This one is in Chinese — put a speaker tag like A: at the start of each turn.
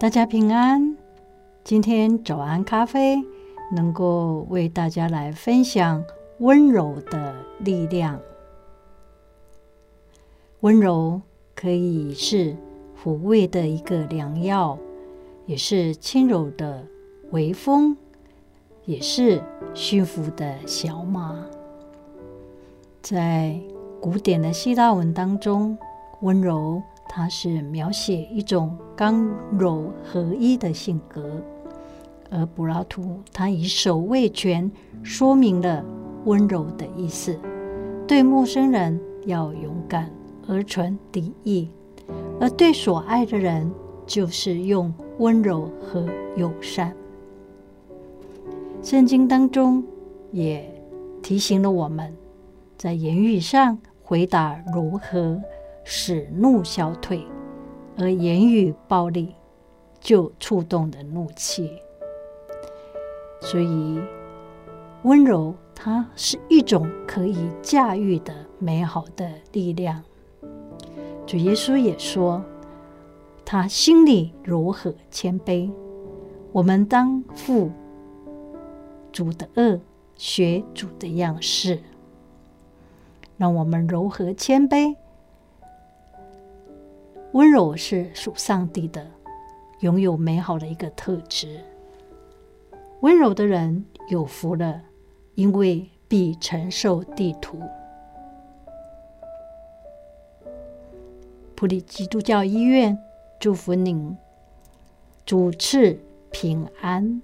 A: 大家平安，今天早安咖啡能够为大家来分享温柔的力量。温柔可以是抚慰的一个良药，也是轻柔的微风，也是驯服的小马。在古典的希腊文当中，温柔。它是描写一种刚柔合一的性格，而柏拉图他以守卫权说明了温柔的意思。对陌生人要勇敢而存敌意，而对所爱的人就是用温柔和友善。圣经当中也提醒了我们，在言语上回答如何。使怒消退，而言语暴力就触动了怒气。所以，温柔它是一种可以驾驭的美好的力量。主耶稣也说，他心里柔和谦卑。我们当负主的轭，学主的样式，让我们柔和谦卑。温柔是属上帝的，拥有美好的一个特质。温柔的人有福了，因为必承受地土。普利基督教医院祝福您，主赐平安。